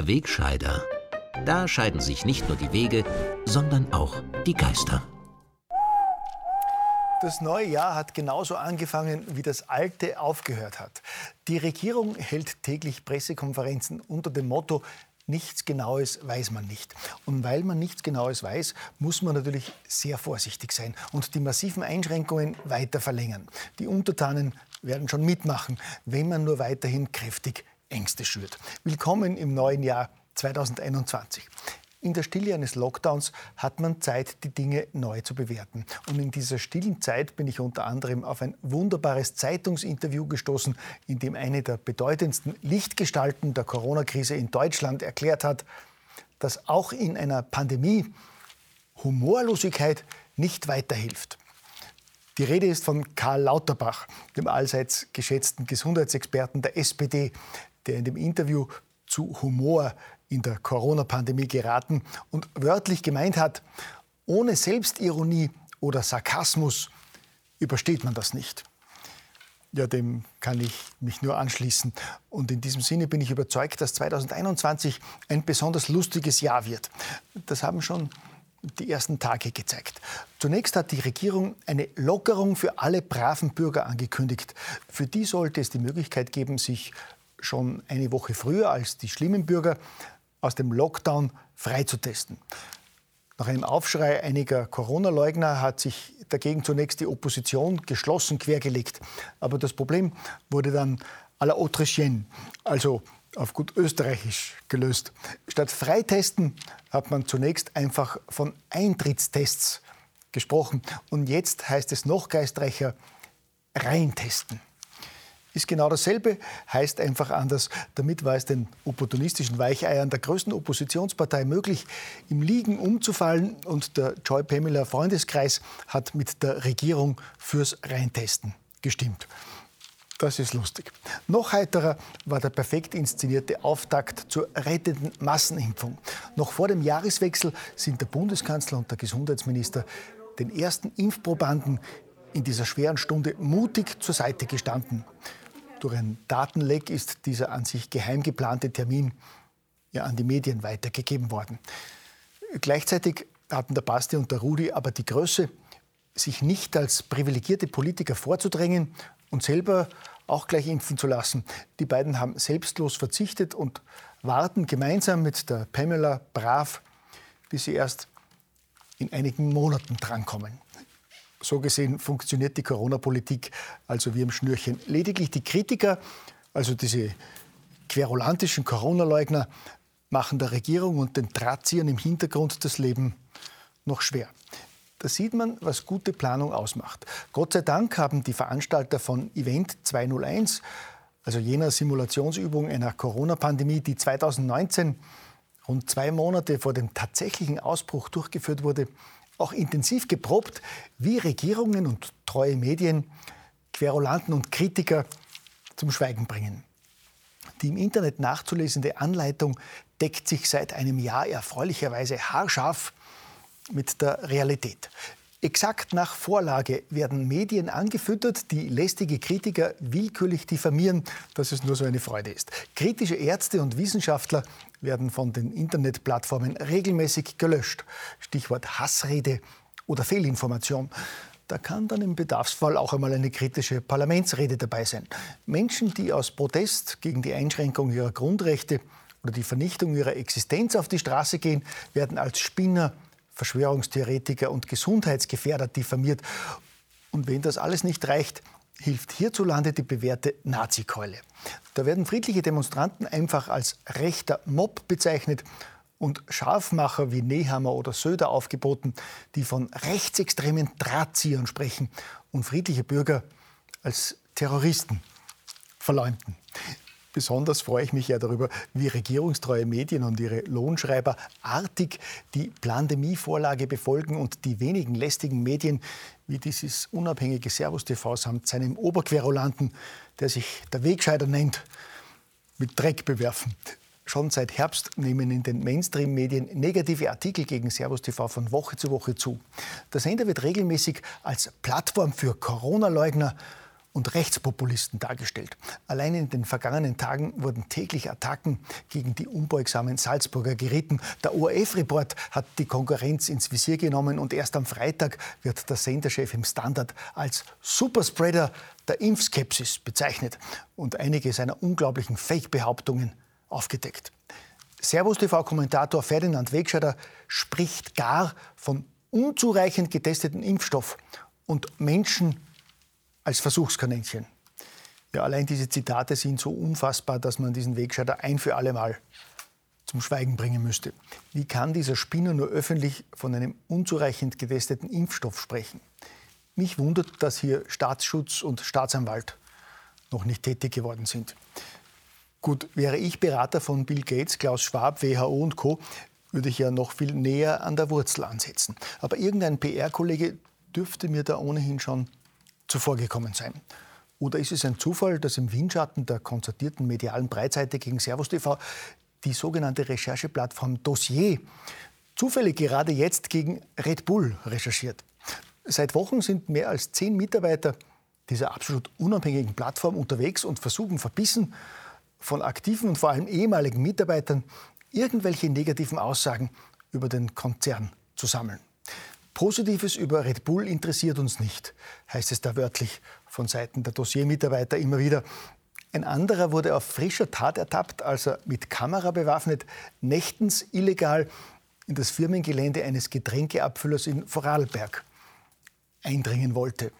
Der Wegscheider. Da scheiden sich nicht nur die Wege, sondern auch die Geister. Das neue Jahr hat genauso angefangen, wie das alte aufgehört hat. Die Regierung hält täglich Pressekonferenzen unter dem Motto, nichts Genaues weiß man nicht. Und weil man nichts Genaues weiß, muss man natürlich sehr vorsichtig sein und die massiven Einschränkungen weiter verlängern. Die Untertanen werden schon mitmachen, wenn man nur weiterhin kräftig Ängste schürt. Willkommen im neuen Jahr 2021. In der Stille eines Lockdowns hat man Zeit, die Dinge neu zu bewerten. Und in dieser stillen Zeit bin ich unter anderem auf ein wunderbares Zeitungsinterview gestoßen, in dem eine der bedeutendsten Lichtgestalten der Corona-Krise in Deutschland erklärt hat, dass auch in einer Pandemie Humorlosigkeit nicht weiterhilft. Die Rede ist von Karl Lauterbach, dem allseits geschätzten Gesundheitsexperten der SPD, der in dem Interview zu Humor in der Corona-Pandemie geraten und wörtlich gemeint hat, ohne Selbstironie oder Sarkasmus übersteht man das nicht. Ja, dem kann ich mich nur anschließen. Und in diesem Sinne bin ich überzeugt, dass 2021 ein besonders lustiges Jahr wird. Das haben schon die ersten Tage gezeigt. Zunächst hat die Regierung eine Lockerung für alle braven Bürger angekündigt. Für die sollte es die Möglichkeit geben, sich schon eine Woche früher als die schlimmen Bürger aus dem Lockdown freizutesten. Nach einem Aufschrei einiger Corona-Leugner hat sich dagegen zunächst die Opposition geschlossen quergelegt. Aber das Problem wurde dann à la Autrichienne, also auf gut österreichisch gelöst. Statt Freitesten hat man zunächst einfach von Eintrittstests gesprochen. Und jetzt heißt es noch geistreicher, reintesten ist genau dasselbe, heißt einfach anders. Damit war es den opportunistischen Weicheiern der größten Oppositionspartei möglich, im Liegen umzufallen. Und der Joy Pamela Freundeskreis hat mit der Regierung fürs Reintesten gestimmt. Das ist lustig. Noch heiterer war der perfekt inszenierte Auftakt zur rettenden Massenimpfung. Noch vor dem Jahreswechsel sind der Bundeskanzler und der Gesundheitsminister den ersten Impfprobanden in dieser schweren Stunde mutig zur Seite gestanden. Durch ein Datenleck ist dieser an sich geheim geplante Termin ja an die Medien weitergegeben worden. Gleichzeitig hatten der Basti und der Rudi aber die Größe, sich nicht als privilegierte Politiker vorzudrängen und selber auch gleich impfen zu lassen. Die beiden haben selbstlos verzichtet und warten gemeinsam mit der Pamela brav, bis sie erst in einigen Monaten drankommen. So gesehen funktioniert die Corona-Politik also wie im Schnürchen. Lediglich die Kritiker, also diese querulantischen Corona-Leugner, machen der Regierung und den Drahtziehern im Hintergrund das Leben noch schwer. Da sieht man, was gute Planung ausmacht. Gott sei Dank haben die Veranstalter von Event 201, also jener Simulationsübung einer Corona-Pandemie, die 2019, rund zwei Monate vor dem tatsächlichen Ausbruch durchgeführt wurde, auch intensiv geprobt, wie Regierungen und treue Medien Querulanten und Kritiker zum Schweigen bringen. Die im Internet nachzulesende Anleitung deckt sich seit einem Jahr erfreulicherweise haarscharf mit der Realität. Exakt nach Vorlage werden Medien angefüttert, die lästige Kritiker willkürlich diffamieren, dass es nur so eine Freude ist. Kritische Ärzte und Wissenschaftler werden von den Internetplattformen regelmäßig gelöscht. Stichwort Hassrede oder Fehlinformation. Da kann dann im Bedarfsfall auch einmal eine kritische Parlamentsrede dabei sein. Menschen, die aus Protest gegen die Einschränkung ihrer Grundrechte oder die Vernichtung ihrer Existenz auf die Straße gehen, werden als Spinner Verschwörungstheoretiker und Gesundheitsgefährder diffamiert. Und wenn das alles nicht reicht, hilft hierzulande die bewährte Nazikeule. Da werden friedliche Demonstranten einfach als rechter Mob bezeichnet und Scharfmacher wie Nehammer oder Söder aufgeboten, die von rechtsextremen Drahtziehern sprechen und friedliche Bürger als Terroristen verleumden. Besonders freue ich mich ja darüber, wie regierungstreue Medien und ihre Lohnschreiber artig die Plandemie-Vorlage befolgen und die wenigen lästigen Medien wie dieses unabhängige Servus TV samt seinem Oberquerulanten, der sich der Wegscheider nennt, mit Dreck bewerfen. Schon seit Herbst nehmen in den Mainstream-Medien negative Artikel gegen Servus TV von Woche zu Woche zu. Der Sender wird regelmäßig als Plattform für Corona-Leugner und Rechtspopulisten dargestellt. Allein in den vergangenen Tagen wurden täglich Attacken gegen die unbeugsamen Salzburger geritten. Der ORF-Report hat die Konkurrenz ins Visier genommen und erst am Freitag wird der Senderchef im Standard als Superspreader der Impfskepsis bezeichnet und einige seiner unglaublichen Fake-Behauptungen aufgedeckt. Servus TV-Kommentator Ferdinand Wegscheider spricht gar von unzureichend getesteten Impfstoff und Menschen als Versuchskaninchen. Ja, allein diese Zitate sind so unfassbar, dass man diesen Wegscheider ein für alle Mal zum Schweigen bringen müsste. Wie kann dieser Spinner nur öffentlich von einem unzureichend getesteten Impfstoff sprechen? Mich wundert, dass hier Staatsschutz und Staatsanwalt noch nicht tätig geworden sind. Gut, wäre ich Berater von Bill Gates, Klaus Schwab, WHO und Co., würde ich ja noch viel näher an der Wurzel ansetzen. Aber irgendein PR-Kollege dürfte mir da ohnehin schon zuvorgekommen sein. Oder ist es ein Zufall, dass im Windschatten der konzertierten medialen Breitseite gegen Servus TV die sogenannte Rechercheplattform Dossier zufällig gerade jetzt gegen Red Bull recherchiert? Seit Wochen sind mehr als zehn Mitarbeiter dieser absolut unabhängigen Plattform unterwegs und versuchen verbissen von aktiven und vor allem ehemaligen Mitarbeitern irgendwelche negativen Aussagen über den Konzern zu sammeln. Positives über Red Bull interessiert uns nicht, heißt es da wörtlich von Seiten der Dossiermitarbeiter immer wieder. Ein anderer wurde auf frischer Tat ertappt, als er mit Kamera bewaffnet nächtens illegal in das Firmengelände eines Getränkeabfüllers in Vorarlberg eindringen wollte.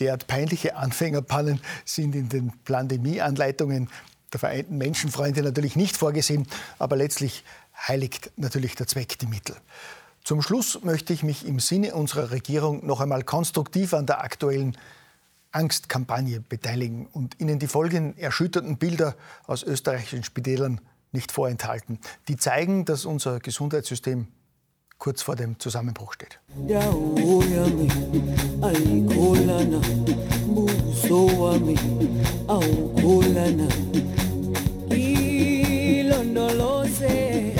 Derart peinliche Anfängerpannen sind in den Pandemieanleitungen der Vereinten Menschenfreunde natürlich nicht vorgesehen, aber letztlich heiligt natürlich der Zweck die Mittel. Zum Schluss möchte ich mich im Sinne unserer Regierung noch einmal konstruktiv an der aktuellen Angstkampagne beteiligen und Ihnen die folgenden erschütternden Bilder aus österreichischen Spitälern nicht vorenthalten. Die zeigen, dass unser Gesundheitssystem kurz vor dem Zusammenbruch steht.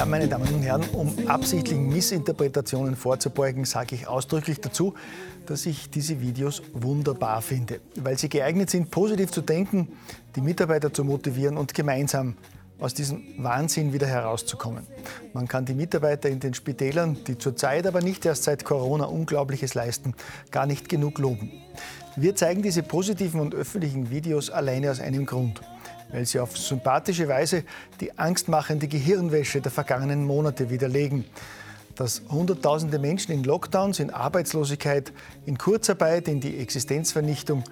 Meine Damen und Herren, um absichtlichen Missinterpretationen vorzubeugen, sage ich ausdrücklich dazu, dass ich diese Videos wunderbar finde, weil sie geeignet sind, positiv zu denken, die Mitarbeiter zu motivieren und gemeinsam aus diesem Wahnsinn wieder herauszukommen. Man kann die Mitarbeiter in den Spitälern, die zurzeit aber nicht erst seit Corona Unglaubliches leisten, gar nicht genug loben. Wir zeigen diese positiven und öffentlichen Videos alleine aus einem Grund weil sie auf sympathische Weise die angstmachende Gehirnwäsche der vergangenen Monate widerlegen. Dass Hunderttausende Menschen in Lockdowns, in Arbeitslosigkeit, in Kurzarbeit, in die Existenzvernichtung,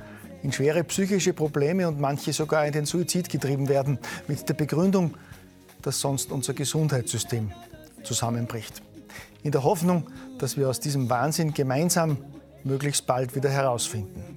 in schwere psychische Probleme und manche sogar in den Suizid getrieben werden, mit der Begründung, dass sonst unser Gesundheitssystem zusammenbricht. In der Hoffnung, dass wir aus diesem Wahnsinn gemeinsam möglichst bald wieder herausfinden.